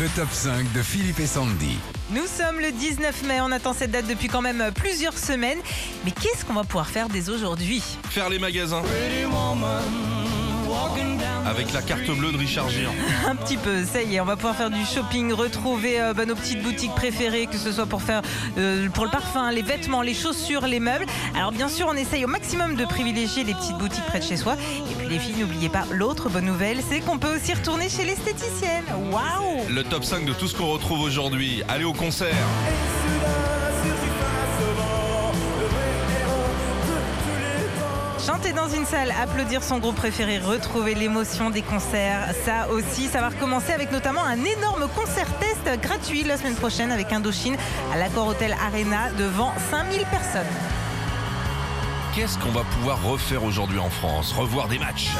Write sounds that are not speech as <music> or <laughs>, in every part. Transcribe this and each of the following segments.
Le top 5 de Philippe et Sandy. Nous sommes le 19 mai, on attend cette date depuis quand même plusieurs semaines. Mais qu'est-ce qu'on va pouvoir faire dès aujourd'hui? Faire les magasins. Avec la carte bleue de Richard Gere. <laughs> Un petit peu, ça y est, on va pouvoir faire du shopping, retrouver euh, bah, nos petites boutiques préférées, que ce soit pour faire euh, pour le parfum, les vêtements, les chaussures, les meubles. Alors bien sûr, on essaye au maximum de privilégier les petites boutiques près de chez soi. Et puis les filles, n'oubliez pas, l'autre bonne nouvelle, c'est qu'on peut aussi retourner chez l'esthéticienne. Waouh Le top 5 de tout ce qu'on retrouve aujourd'hui. Allez au concert. Chanter dans une salle, applaudir son groupe préféré, retrouver l'émotion des concerts, ça aussi, ça va recommencer avec notamment un énorme concert test gratuit la semaine prochaine avec Indochine à l'Accor Hotel Arena devant 5000 personnes. Qu'est-ce qu'on va pouvoir refaire aujourd'hui en France? Revoir des matchs?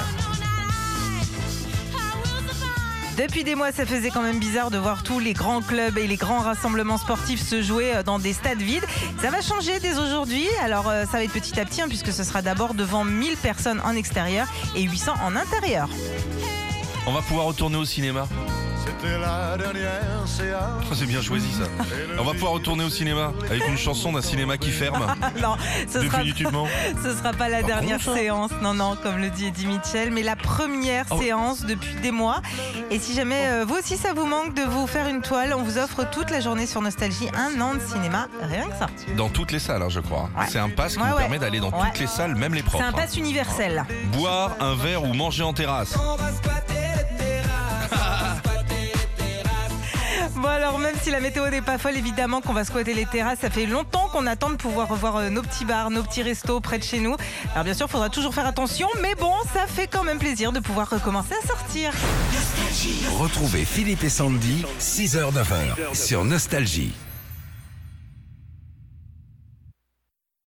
Depuis des mois, ça faisait quand même bizarre de voir tous les grands clubs et les grands rassemblements sportifs se jouer euh, dans des stades vides. Ça va changer dès aujourd'hui. Alors, euh, ça va être petit à petit, hein, puisque ce sera d'abord devant 1000 personnes en extérieur et 800 en intérieur. On va pouvoir retourner au cinéma. C'était la dernière. Oh, C'est bien choisi ça. On va pouvoir retourner au cinéma avec une chanson d'un cinéma qui ferme. <laughs> non, ce sera, Définitivement. <laughs> ce sera pas la dernière con, ça. séance. Non, non, comme le dit Eddie Mitchell, mais la première Oh. séance depuis des mois. Et si jamais euh, vous aussi ça vous manque de vous faire une toile, on vous offre toute la journée sur Nostalgie un an de cinéma, rien que ça. Dans toutes les salles, hein, je crois. Ouais. C'est un pass qui Ouais, nous ouais. permet d'aller dans Ouais. toutes les salles, même les propres. C'est un pass universel. Boire un verre ou manger en terrasse. Alors même si la météo n'est pas folle, évidemment qu'on va squatter les terrasses. Ça fait longtemps qu'on attend de pouvoir revoir euh, nos petits bars, nos petits restos près de chez nous. Alors bien sûr, il faudra toujours faire attention, mais bon, ça fait quand même plaisir de pouvoir recommencer à sortir. Retrouvez Philippe et Sandy, 6h-9h, sur Nostalgie.